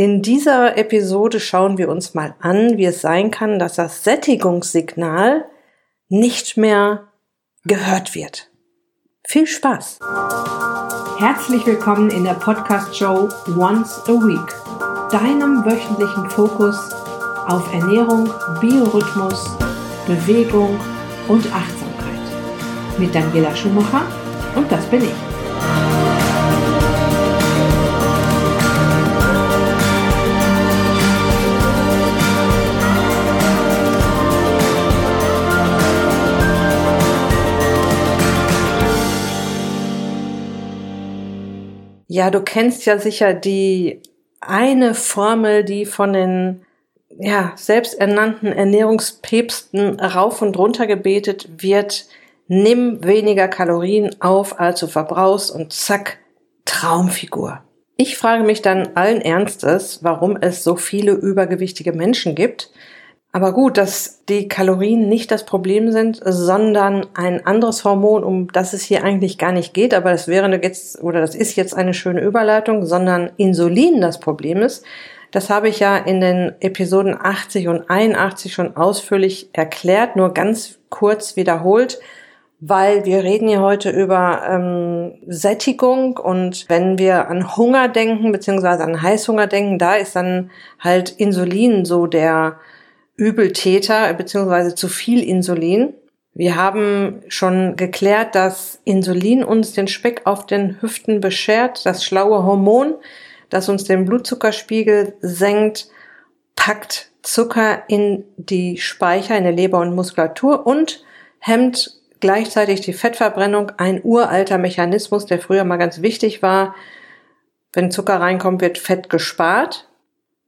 In dieser Episode schauen wir uns mal an, wie es sein kann, dass das Sättigungssignal nicht mehr gehört wird. Viel Spaß! Herzlich willkommen in der Podcast-Show Once a Week, deinem wöchentlichen Fokus auf Ernährung, Biorhythmus, Bewegung und Achtsamkeit. Mit Daniela Schumacher und das bin ich. Ja, du kennst ja sicher die eine Formel, die von den ja, selbsternannten Ernährungspäpsten rauf und runter gebetet wird. Nimm weniger Kalorien auf, als du verbrauchst und zack, Traumfigur. Ich frage mich dann allen Ernstes, warum es so viele übergewichtige Menschen gibt aber gut, dass die Kalorien nicht das Problem sind, sondern ein anderes Hormon, um das es hier eigentlich gar nicht geht, aber das wäre jetzt, oder das ist jetzt eine schöne Überleitung, sondern Insulin das Problem ist. Das habe ich ja in den Episoden 80 und 81 schon ausführlich erklärt, nur ganz kurz wiederholt, weil wir reden hier heute über ähm, Sättigung und wenn wir an Hunger denken, beziehungsweise an Heißhunger denken, da ist dann halt Insulin so der Übeltäter beziehungsweise zu viel Insulin. Wir haben schon geklärt, dass Insulin uns den Speck auf den Hüften beschert, das schlaue Hormon, das uns den Blutzuckerspiegel senkt, packt Zucker in die Speicher, in der Leber und Muskulatur und hemmt gleichzeitig die Fettverbrennung, ein uralter Mechanismus, der früher mal ganz wichtig war. Wenn Zucker reinkommt, wird Fett gespart.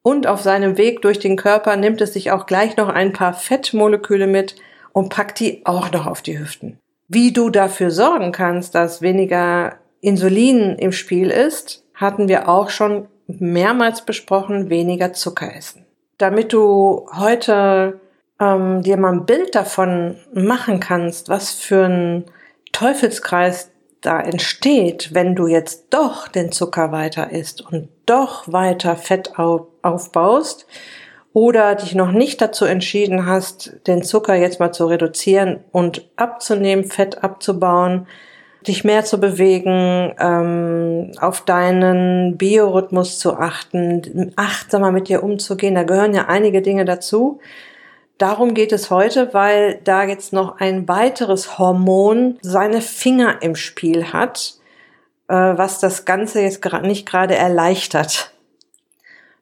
Und auf seinem Weg durch den Körper nimmt es sich auch gleich noch ein paar Fettmoleküle mit und packt die auch noch auf die Hüften. Wie du dafür sorgen kannst, dass weniger Insulin im Spiel ist, hatten wir auch schon mehrmals besprochen, weniger Zucker essen. Damit du heute ähm, dir mal ein Bild davon machen kannst, was für ein Teufelskreis da entsteht, wenn du jetzt doch den Zucker weiter isst und doch weiter Fett aufbaust oder dich noch nicht dazu entschieden hast, den Zucker jetzt mal zu reduzieren und abzunehmen, Fett abzubauen, dich mehr zu bewegen, ähm, auf deinen Biorhythmus zu achten, achtsamer mit dir umzugehen, da gehören ja einige Dinge dazu. Darum geht es heute, weil da jetzt noch ein weiteres Hormon seine Finger im Spiel hat, äh, was das Ganze jetzt nicht gerade erleichtert.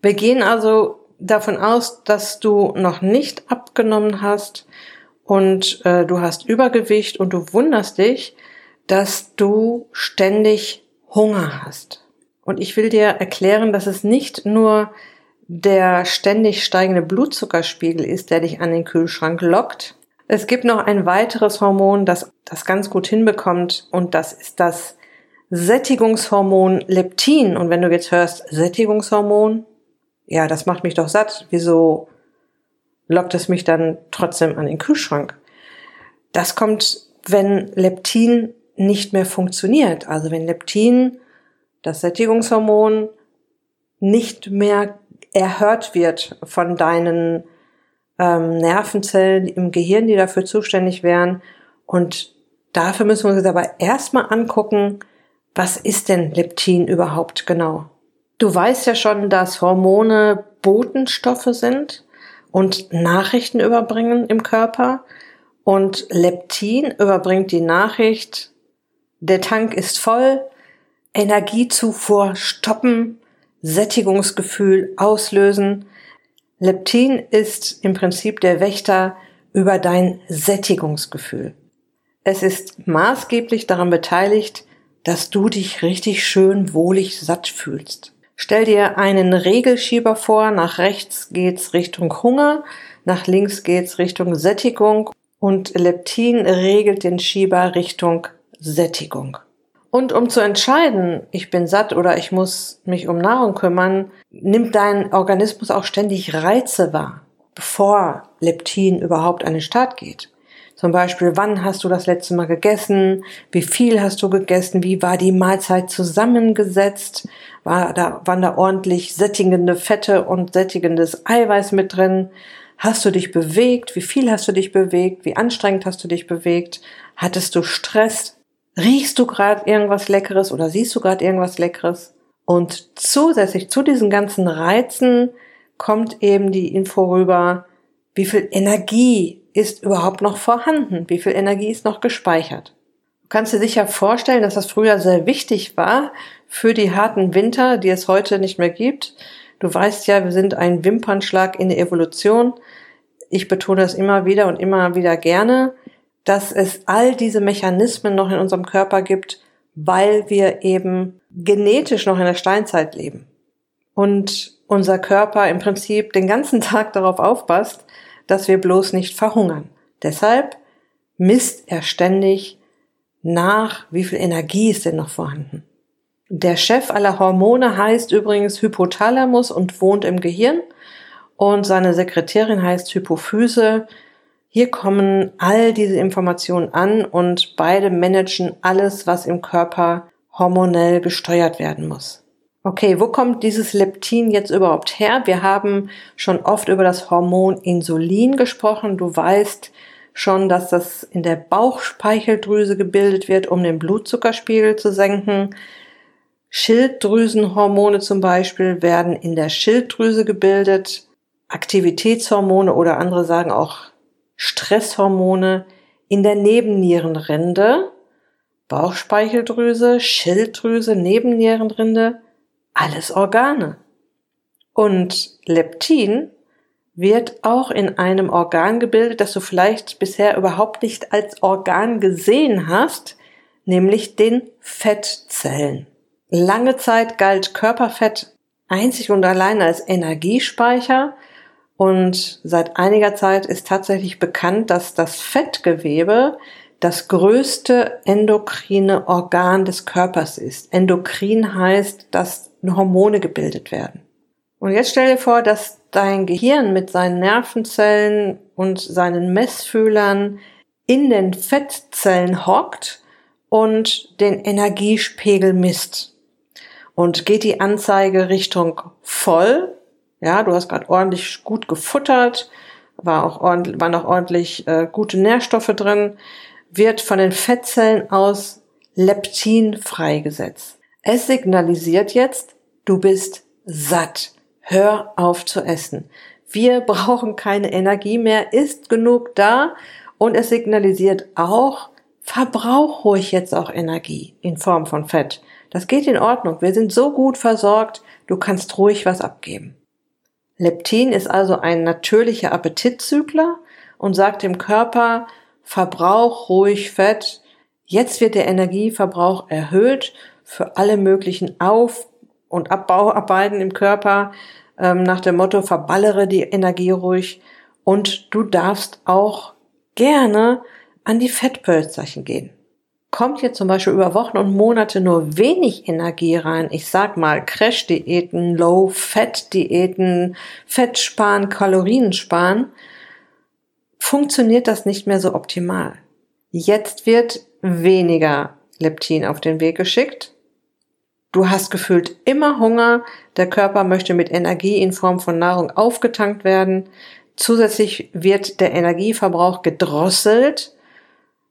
Wir gehen also davon aus, dass du noch nicht abgenommen hast und äh, du hast Übergewicht und du wunderst dich, dass du ständig Hunger hast. Und ich will dir erklären, dass es nicht nur der ständig steigende Blutzuckerspiegel ist, der dich an den Kühlschrank lockt. Es gibt noch ein weiteres Hormon, das das ganz gut hinbekommt und das ist das Sättigungshormon Leptin. Und wenn du jetzt hörst Sättigungshormon, ja, das macht mich doch satt. Wieso lockt es mich dann trotzdem an den Kühlschrank? Das kommt, wenn Leptin nicht mehr funktioniert. Also wenn Leptin, das Sättigungshormon, nicht mehr erhört wird von deinen ähm, Nervenzellen im Gehirn, die dafür zuständig wären. Und dafür müssen wir uns aber erstmal angucken, was ist denn Leptin überhaupt genau? Du weißt ja schon, dass Hormone Botenstoffe sind und Nachrichten überbringen im Körper. Und Leptin überbringt die Nachricht, der Tank ist voll, Energiezufuhr stoppen, Sättigungsgefühl auslösen. Leptin ist im Prinzip der Wächter über dein Sättigungsgefühl. Es ist maßgeblich daran beteiligt, dass du dich richtig schön wohlig satt fühlst. Stell dir einen Regelschieber vor, nach rechts geht's Richtung Hunger, nach links geht's Richtung Sättigung und Leptin regelt den Schieber Richtung Sättigung. Und um zu entscheiden, ich bin satt oder ich muss mich um Nahrung kümmern, nimmt dein Organismus auch ständig Reize wahr, bevor Leptin überhaupt an den Start geht. Zum Beispiel, wann hast du das letzte Mal gegessen? Wie viel hast du gegessen? Wie war die Mahlzeit zusammengesetzt? War da, waren da ordentlich sättigende Fette und sättigendes Eiweiß mit drin? Hast du dich bewegt? Wie viel hast du dich bewegt? Wie anstrengend hast du dich bewegt? Hattest du Stress? Riechst du gerade irgendwas Leckeres oder siehst du gerade irgendwas Leckeres? Und zusätzlich zu diesen ganzen Reizen kommt eben die Info rüber, wie viel Energie ist überhaupt noch vorhanden? Wie viel Energie ist noch gespeichert? Du kannst dir sicher vorstellen, dass das früher sehr wichtig war für die harten Winter, die es heute nicht mehr gibt. Du weißt ja, wir sind ein Wimpernschlag in der Evolution. Ich betone das immer wieder und immer wieder gerne, dass es all diese Mechanismen noch in unserem Körper gibt, weil wir eben genetisch noch in der Steinzeit leben. Und unser Körper im Prinzip den ganzen Tag darauf aufpasst, dass wir bloß nicht verhungern. Deshalb misst er ständig nach, wie viel Energie ist denn noch vorhanden. Der Chef aller Hormone heißt übrigens Hypothalamus und wohnt im Gehirn und seine Sekretärin heißt Hypophyse. Hier kommen all diese Informationen an und beide managen alles, was im Körper hormonell gesteuert werden muss. Okay, wo kommt dieses Leptin jetzt überhaupt her? Wir haben schon oft über das Hormon Insulin gesprochen. Du weißt schon, dass das in der Bauchspeicheldrüse gebildet wird, um den Blutzuckerspiegel zu senken. Schilddrüsenhormone zum Beispiel werden in der Schilddrüse gebildet. Aktivitätshormone oder andere sagen auch Stresshormone in der Nebennierenrinde. Bauchspeicheldrüse, Schilddrüse, Nebennierenrinde alles Organe. Und Leptin wird auch in einem Organ gebildet, das du vielleicht bisher überhaupt nicht als Organ gesehen hast, nämlich den Fettzellen. Lange Zeit galt Körperfett einzig und allein als Energiespeicher und seit einiger Zeit ist tatsächlich bekannt, dass das Fettgewebe das größte endokrine Organ des Körpers ist. Endokrin heißt, dass Hormone gebildet werden. Und jetzt stell dir vor, dass dein Gehirn mit seinen Nervenzellen und seinen Messfühlern in den Fettzellen hockt und den Energiespiegel misst. Und geht die Anzeige Richtung voll, ja, du hast gerade ordentlich gut gefuttert, war auch ordentlich, waren auch ordentlich äh, gute Nährstoffe drin, wird von den Fettzellen aus Leptin freigesetzt. Es signalisiert jetzt, du bist satt. Hör auf zu essen. Wir brauchen keine Energie mehr, ist genug da und es signalisiert auch, verbrauch ruhig jetzt auch Energie in Form von Fett. Das geht in Ordnung. Wir sind so gut versorgt, du kannst ruhig was abgeben. Leptin ist also ein natürlicher Appetitzügler und sagt dem Körper, Verbrauch ruhig Fett. Jetzt wird der Energieverbrauch erhöht für alle möglichen Auf- und Abbauarbeiten im Körper ähm, nach dem Motto verballere die Energie ruhig und du darfst auch gerne an die Fettpölzerchen gehen. Kommt jetzt zum Beispiel über Wochen und Monate nur wenig Energie rein, ich sag mal Crash-Diäten, Low-Fat-Diäten, Fett sparen, Kalorien sparen, funktioniert das nicht mehr so optimal. Jetzt wird weniger Leptin auf den Weg geschickt. Du hast gefühlt immer Hunger, der Körper möchte mit Energie in Form von Nahrung aufgetankt werden. Zusätzlich wird der Energieverbrauch gedrosselt.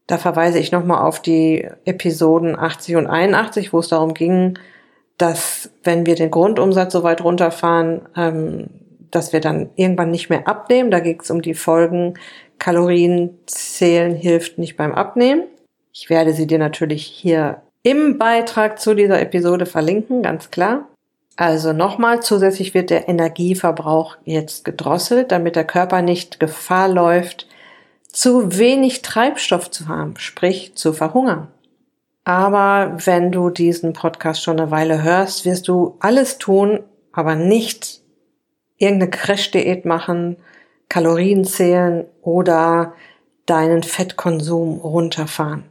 Da verweise ich nochmal auf die Episoden 80 und 81, wo es darum ging, dass wenn wir den Grundumsatz so weit runterfahren, ähm, dass wir dann irgendwann nicht mehr abnehmen. Da geht es um die Folgen. Kalorien zählen hilft nicht beim Abnehmen. Ich werde sie dir natürlich hier im Beitrag zu dieser Episode verlinken, ganz klar. Also nochmal, zusätzlich wird der Energieverbrauch jetzt gedrosselt, damit der Körper nicht Gefahr läuft, zu wenig Treibstoff zu haben, sprich zu verhungern. Aber wenn du diesen Podcast schon eine Weile hörst, wirst du alles tun, aber nicht irgendeine Crash-Diät machen, Kalorien zählen oder deinen Fettkonsum runterfahren.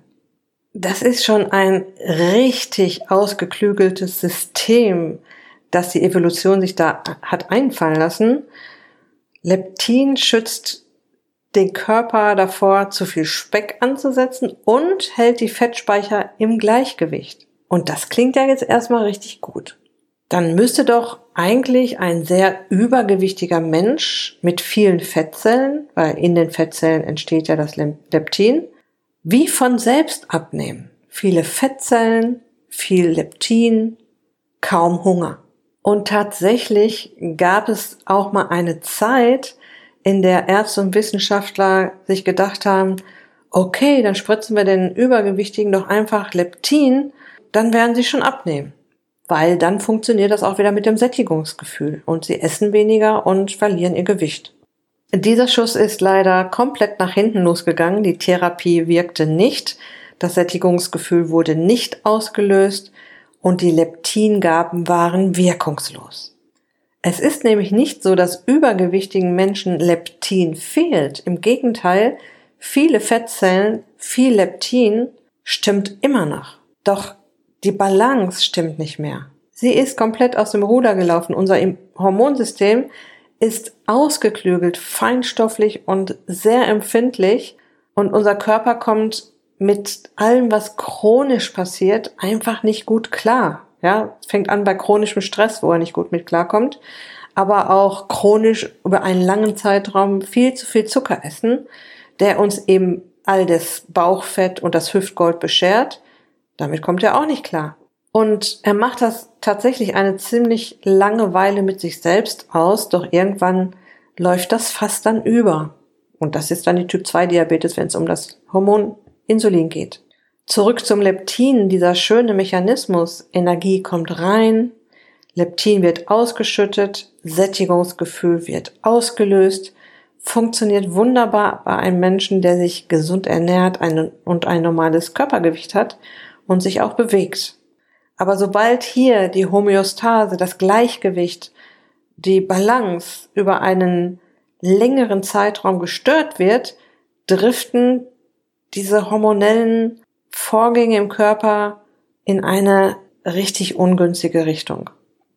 Das ist schon ein richtig ausgeklügeltes System, das die Evolution sich da hat einfallen lassen. Leptin schützt den Körper davor, zu viel Speck anzusetzen und hält die Fettspeicher im Gleichgewicht. Und das klingt ja jetzt erstmal richtig gut. dann müsste doch eigentlich ein sehr übergewichtiger Mensch mit vielen Fettzellen, weil in den Fettzellen entsteht ja das Leptin, wie von selbst abnehmen. Viele Fettzellen, viel Leptin, kaum Hunger. Und tatsächlich gab es auch mal eine Zeit, in der Ärzte und Wissenschaftler sich gedacht haben, okay, dann spritzen wir den Übergewichtigen doch einfach Leptin, dann werden sie schon abnehmen. Weil dann funktioniert das auch wieder mit dem Sättigungsgefühl und sie essen weniger und verlieren ihr Gewicht. Dieser Schuss ist leider komplett nach hinten losgegangen. Die Therapie wirkte nicht. Das Sättigungsgefühl wurde nicht ausgelöst und die Leptingaben waren wirkungslos. Es ist nämlich nicht so, dass übergewichtigen Menschen Leptin fehlt. Im Gegenteil, viele Fettzellen, viel Leptin stimmt immer noch. Doch die Balance stimmt nicht mehr. Sie ist komplett aus dem Ruder gelaufen. Unser Hormonsystem ist ausgeklügelt, feinstofflich und sehr empfindlich und unser Körper kommt mit allem, was chronisch passiert, einfach nicht gut klar. Ja, fängt an bei chronischem Stress, wo er nicht gut mit klarkommt, aber auch chronisch über einen langen Zeitraum viel zu viel Zucker essen, der uns eben all das Bauchfett und das Hüftgold beschert. Damit kommt er auch nicht klar. Und er macht das tatsächlich eine ziemlich lange Weile mit sich selbst aus, doch irgendwann läuft das fast dann über. Und das ist dann die Typ 2 Diabetes, wenn es um das Hormon Insulin geht. Zurück zum Leptin, dieser schöne Mechanismus. Energie kommt rein, Leptin wird ausgeschüttet, Sättigungsgefühl wird ausgelöst, funktioniert wunderbar bei einem Menschen, der sich gesund ernährt und ein normales Körpergewicht hat und sich auch bewegt. Aber sobald hier die Homöostase, das Gleichgewicht, die Balance über einen längeren Zeitraum gestört wird, driften diese hormonellen Vorgänge im Körper in eine richtig ungünstige Richtung.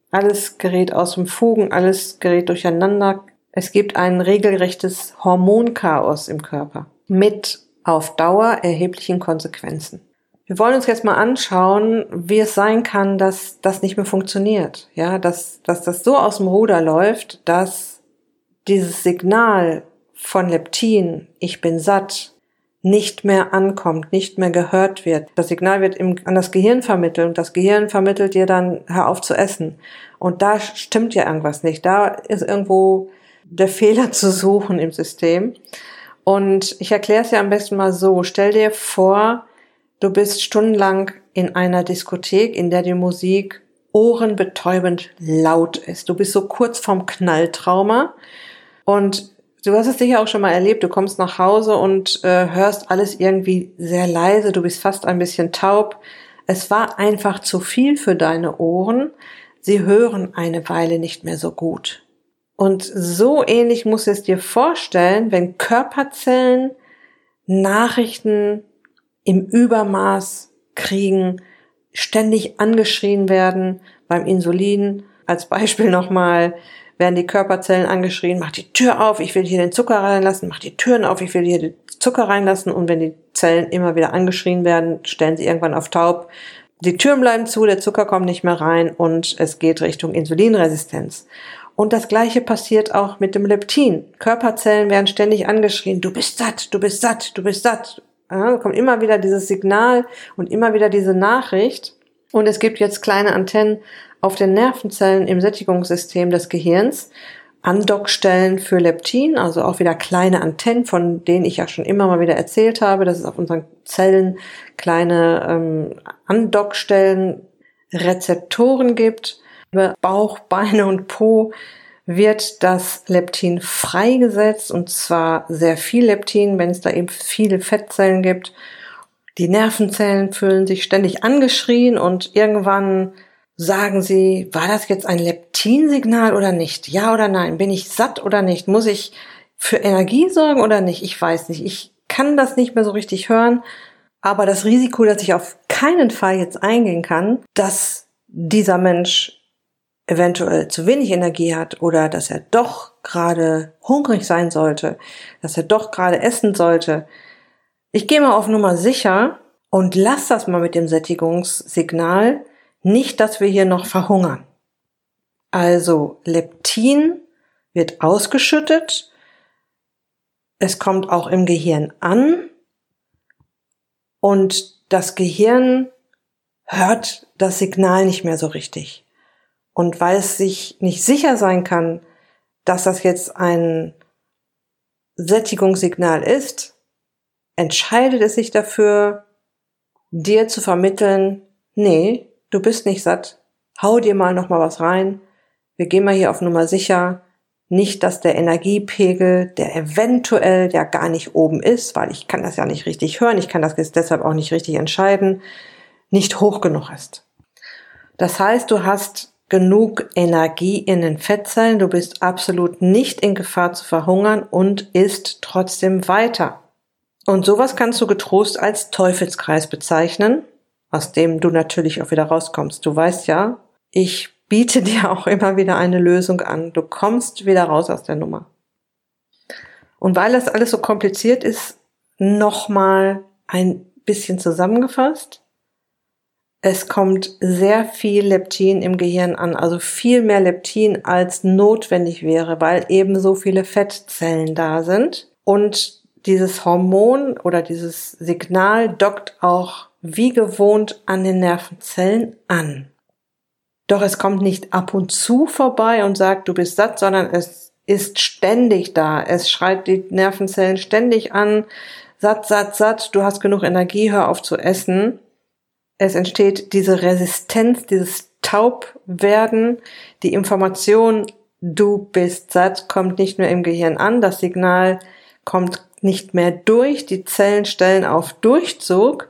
Alles gerät aus dem Fugen, alles gerät durcheinander. Es gibt ein regelrechtes Hormonchaos im Körper mit auf Dauer erheblichen Konsequenzen. Wir wollen uns jetzt mal anschauen, wie es sein kann, dass das nicht mehr funktioniert. Ja, dass, dass das so aus dem Ruder läuft, dass dieses Signal von Leptin, ich bin satt, nicht mehr ankommt, nicht mehr gehört wird. Das Signal wird im, an das Gehirn vermittelt und das Gehirn vermittelt dir dann, hör auf zu essen. Und da stimmt ja irgendwas nicht. Da ist irgendwo der Fehler zu suchen im System. Und ich erkläre es ja am besten mal so. Stell dir vor, du bist stundenlang in einer Diskothek, in der die Musik ohrenbetäubend laut ist. Du bist so kurz vorm Knalltrauma und Du hast es sicher auch schon mal erlebt. Du kommst nach Hause und äh, hörst alles irgendwie sehr leise. Du bist fast ein bisschen taub. Es war einfach zu viel für deine Ohren. Sie hören eine Weile nicht mehr so gut. Und so ähnlich musst du es dir vorstellen, wenn Körperzellen Nachrichten im Übermaß kriegen, ständig angeschrien werden beim Insulin. Als Beispiel nochmal, werden die Körperzellen angeschrien, mach die Tür auf, ich will hier den Zucker reinlassen, mach die Türen auf, ich will hier den Zucker reinlassen. Und wenn die Zellen immer wieder angeschrien werden, stellen sie irgendwann auf taub. Die Türen bleiben zu, der Zucker kommt nicht mehr rein und es geht Richtung Insulinresistenz. Und das gleiche passiert auch mit dem Leptin. Körperzellen werden ständig angeschrien, du bist satt, du bist satt, du bist satt. Ja, kommt immer wieder dieses Signal und immer wieder diese Nachricht. Und es gibt jetzt kleine Antennen auf den Nervenzellen im Sättigungssystem des Gehirns Andockstellen für Leptin, also auch wieder kleine Antennen, von denen ich ja schon immer mal wieder erzählt habe, dass es auf unseren Zellen kleine ähm, Andockstellen, Rezeptoren gibt. Über Bauch, Beine und Po wird das Leptin freigesetzt und zwar sehr viel Leptin, wenn es da eben viele Fettzellen gibt. Die Nervenzellen fühlen sich ständig angeschrien und irgendwann sagen Sie, war das jetzt ein Leptinsignal oder nicht? Ja oder nein? Bin ich satt oder nicht? Muss ich für Energie sorgen oder nicht? Ich weiß nicht. Ich kann das nicht mehr so richtig hören. Aber das Risiko, dass ich auf keinen Fall jetzt eingehen kann, dass dieser Mensch eventuell zu wenig Energie hat oder dass er doch gerade hungrig sein sollte, dass er doch gerade essen sollte. Ich gehe mal auf Nummer sicher und lass das mal mit dem Sättigungssignal nicht, dass wir hier noch verhungern. Also Leptin wird ausgeschüttet, es kommt auch im Gehirn an und das Gehirn hört das Signal nicht mehr so richtig. Und weil es sich nicht sicher sein kann, dass das jetzt ein Sättigungssignal ist, entscheidet es sich dafür, dir zu vermitteln, nee, du bist nicht satt, hau dir mal noch mal was rein, wir gehen mal hier auf Nummer sicher, nicht, dass der Energiepegel, der eventuell ja gar nicht oben ist, weil ich kann das ja nicht richtig hören, ich kann das jetzt deshalb auch nicht richtig entscheiden, nicht hoch genug ist. Das heißt, du hast genug Energie in den Fettzellen, du bist absolut nicht in Gefahr zu verhungern und isst trotzdem weiter. Und sowas kannst du getrost als Teufelskreis bezeichnen, aus dem du natürlich auch wieder rauskommst. Du weißt ja, ich biete dir auch immer wieder eine Lösung an. Du kommst wieder raus aus der Nummer. Und weil das alles so kompliziert ist, nochmal ein bisschen zusammengefasst. Es kommt sehr viel Leptin im Gehirn an, also viel mehr Leptin als notwendig wäre, weil eben so viele Fettzellen da sind. Und dieses Hormon oder dieses Signal dockt auch wie gewohnt an den Nervenzellen an. Doch es kommt nicht ab und zu vorbei und sagt, du bist satt, sondern es ist ständig da. Es schreit die Nervenzellen ständig an, satt, satt, satt, du hast genug Energie, hör auf zu essen. Es entsteht diese Resistenz, dieses Taubwerden, die Information, du bist satt, kommt nicht nur im Gehirn an, das Signal kommt nicht mehr durch, die Zellen stellen auf Durchzug.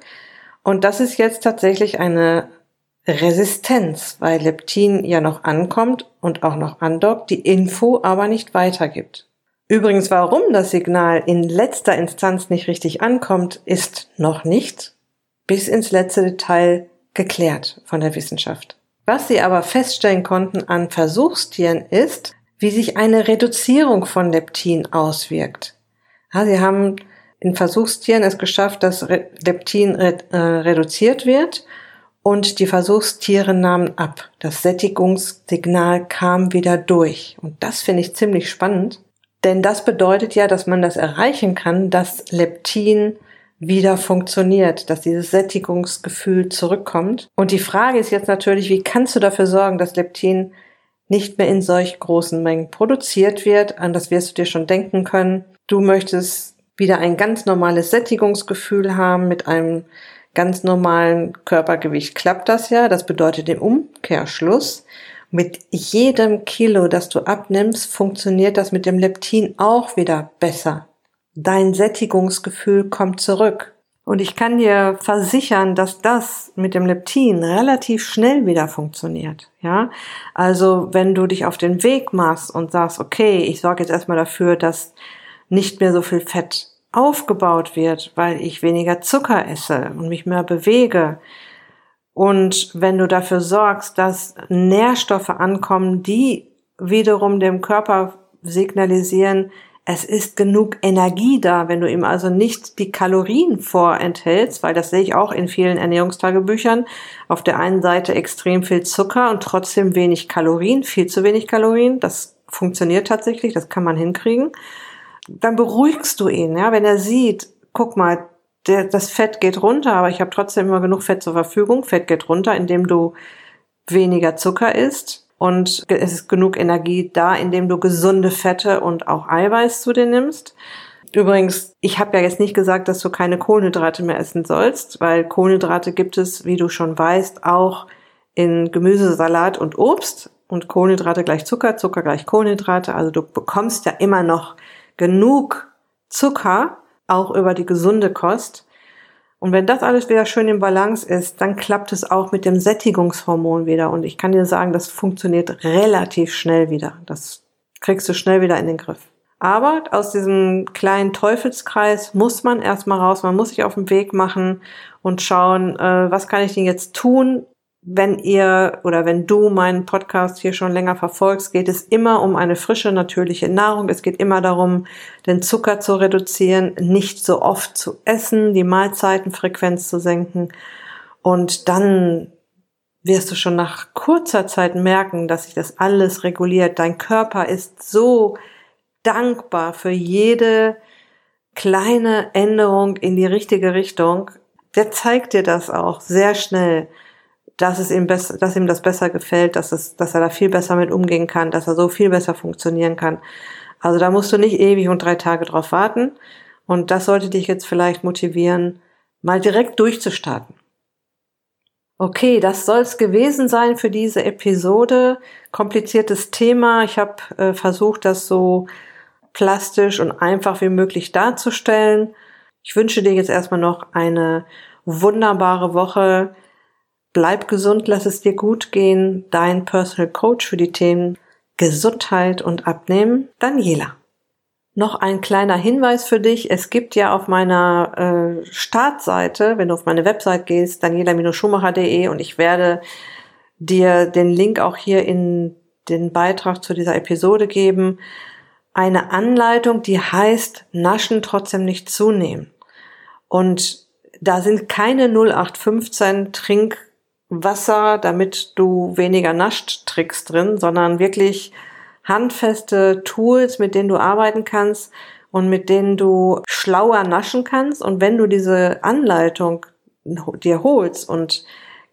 Und das ist jetzt tatsächlich eine Resistenz, weil Leptin ja noch ankommt und auch noch andockt, die Info aber nicht weitergibt. Übrigens, warum das Signal in letzter Instanz nicht richtig ankommt, ist noch nicht bis ins letzte Detail geklärt von der Wissenschaft. Was sie aber feststellen konnten an Versuchstieren ist, wie sich eine Reduzierung von Leptin auswirkt. Ja, sie haben in Versuchstieren es geschafft, dass Leptin äh, reduziert wird und die Versuchstiere nahmen ab. Das Sättigungssignal kam wieder durch. Und das finde ich ziemlich spannend, denn das bedeutet ja, dass man das erreichen kann, dass Leptin wieder funktioniert, dass dieses Sättigungsgefühl zurückkommt. Und die Frage ist jetzt natürlich, wie kannst du dafür sorgen, dass Leptin nicht mehr in solch großen Mengen produziert wird? An das wirst du dir schon denken können. Du möchtest wieder ein ganz normales Sättigungsgefühl haben mit einem ganz normalen Körpergewicht. Klappt das ja? Das bedeutet im Umkehrschluss, mit jedem Kilo, das du abnimmst, funktioniert das mit dem Leptin auch wieder besser. Dein Sättigungsgefühl kommt zurück. Und ich kann dir versichern, dass das mit dem Leptin relativ schnell wieder funktioniert. Ja, also wenn du dich auf den Weg machst und sagst, okay, ich sorge jetzt erstmal dafür, dass nicht mehr so viel Fett aufgebaut wird, weil ich weniger Zucker esse und mich mehr bewege. Und wenn du dafür sorgst, dass Nährstoffe ankommen, die wiederum dem Körper signalisieren, es ist genug Energie da, wenn du ihm also nicht die Kalorien vorenthältst, weil das sehe ich auch in vielen Ernährungstagebüchern. Auf der einen Seite extrem viel Zucker und trotzdem wenig Kalorien, viel zu wenig Kalorien. Das funktioniert tatsächlich, das kann man hinkriegen dann beruhigst du ihn, ja, wenn er sieht, guck mal, der, das Fett geht runter, aber ich habe trotzdem immer genug Fett zur Verfügung. Fett geht runter, indem du weniger Zucker isst und es ist genug Energie da, indem du gesunde Fette und auch Eiweiß zu dir nimmst. Übrigens, ich habe ja jetzt nicht gesagt, dass du keine Kohlenhydrate mehr essen sollst, weil Kohlenhydrate gibt es, wie du schon weißt, auch in Gemüsesalat und Obst und Kohlenhydrate gleich Zucker, Zucker gleich Kohlenhydrate. Also du bekommst ja immer noch genug Zucker, auch über die gesunde Kost. Und wenn das alles wieder schön im Balance ist, dann klappt es auch mit dem Sättigungshormon wieder. Und ich kann dir sagen, das funktioniert relativ schnell wieder. Das kriegst du schnell wieder in den Griff. Aber aus diesem kleinen Teufelskreis muss man erstmal raus. Man muss sich auf den Weg machen und schauen, äh, was kann ich denn jetzt tun, wenn ihr oder wenn du meinen Podcast hier schon länger verfolgst, geht es immer um eine frische, natürliche Nahrung. Es geht immer darum, den Zucker zu reduzieren, nicht so oft zu essen, die Mahlzeitenfrequenz zu senken und dann wirst du schon nach kurzer Zeit merken, dass sich das alles reguliert. Dein Körper ist so dankbar für jede kleine Änderung in die richtige Richtung. Der zeigt dir das auch sehr schnell, dass es ihm besser, dass ihm das besser gefällt, dass es, dass er da viel besser mit umgehen kann, dass er so viel besser funktionieren kann. Also da musst du nicht ewig und drei Tage drauf warten. Und das sollte dich jetzt vielleicht motivieren, mal direkt durchzustarten. Okay, das soll es gewesen sein für diese Episode. Kompliziertes Thema. Ich habe äh, versucht, das so plastisch und einfach wie möglich darzustellen. Ich wünsche dir jetzt erstmal noch eine wunderbare Woche. Bleib gesund, lass es dir gut gehen. Dein Personal Coach für die Themen Gesundheit und Abnehmen, Daniela. Noch ein kleiner Hinweis für dich. Es gibt ja auf meiner äh, Startseite, wenn du auf meine Website gehst, daniela-schumacher.de und ich werde dir den Link auch hier in den Beitrag zu dieser Episode geben, eine Anleitung, die heißt Naschen trotzdem nicht zunehmen. Und da sind keine 0815 Trinkwasser, damit du weniger nascht Tricks drin, sondern wirklich handfeste Tools, mit denen du arbeiten kannst und mit denen du schlauer naschen kannst. Und wenn du diese Anleitung dir holst und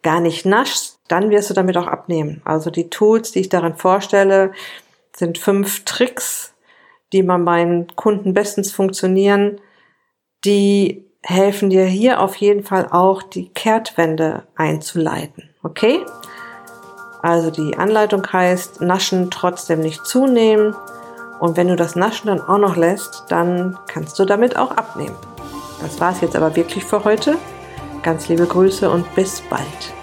gar nicht naschst, dann wirst du damit auch abnehmen. Also die Tools, die ich darin vorstelle, sind fünf Tricks, die bei meinen Kunden bestens funktionieren, die helfen dir hier auf jeden Fall auch die Kehrtwende einzuleiten. Okay? Also die Anleitung heißt, Naschen trotzdem nicht zunehmen. Und wenn du das Naschen dann auch noch lässt, dann kannst du damit auch abnehmen. Das war es jetzt aber wirklich für heute. Ganz liebe Grüße und bis bald.